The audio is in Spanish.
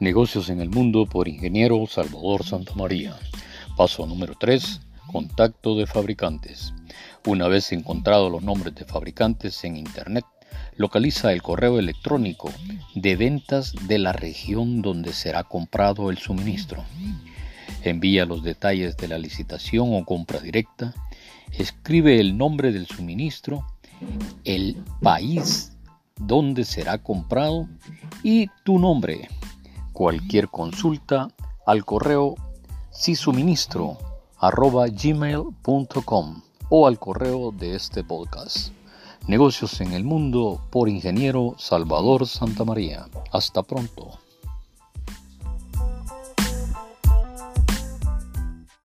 Negocios en el mundo por ingeniero Salvador Santamaría. Paso número 3. Contacto de fabricantes. Una vez encontrados los nombres de fabricantes en Internet, localiza el correo electrónico de ventas de la región donde será comprado el suministro. Envía los detalles de la licitación o compra directa. Escribe el nombre del suministro, el país donde será comprado y tu nombre Cualquier consulta al correo sisuministro arroba o al correo de este podcast. Negocios en el mundo por ingeniero Salvador Santamaría. Hasta pronto.